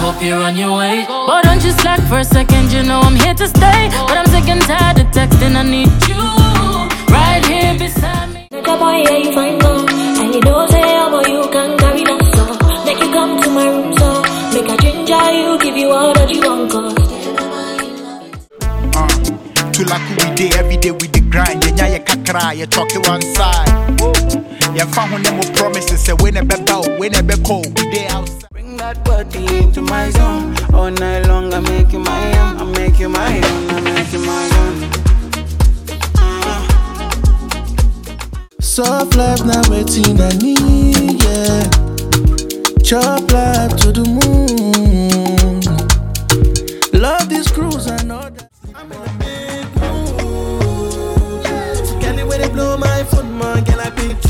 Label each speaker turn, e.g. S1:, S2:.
S1: hope you're on your way. But don't you slack for a second, you know I'm here to stay. But I'm sick and tired of texting, I need you right here beside me.
S2: Make a boy, yeah, you find love. And you don't say, oh, boy, you can carry that so. Make you come to my room, so. Make a ginger you, give you all that you want, cause.
S3: Uh, to like we day every day with the grind. Yeah, yeah, kakra, you talk it one side. Yeah, found one more promises. Say, when a bell, when a cold, we day outside.
S4: That body into my zone. All night long, I make you my own. I make you my own. I make you my own.
S5: Soft life now waiting I need, yeah. Chop life to the moon. Love this cruise and all that. I'm in a big mood. Can wait blow my phone, man? Can I pick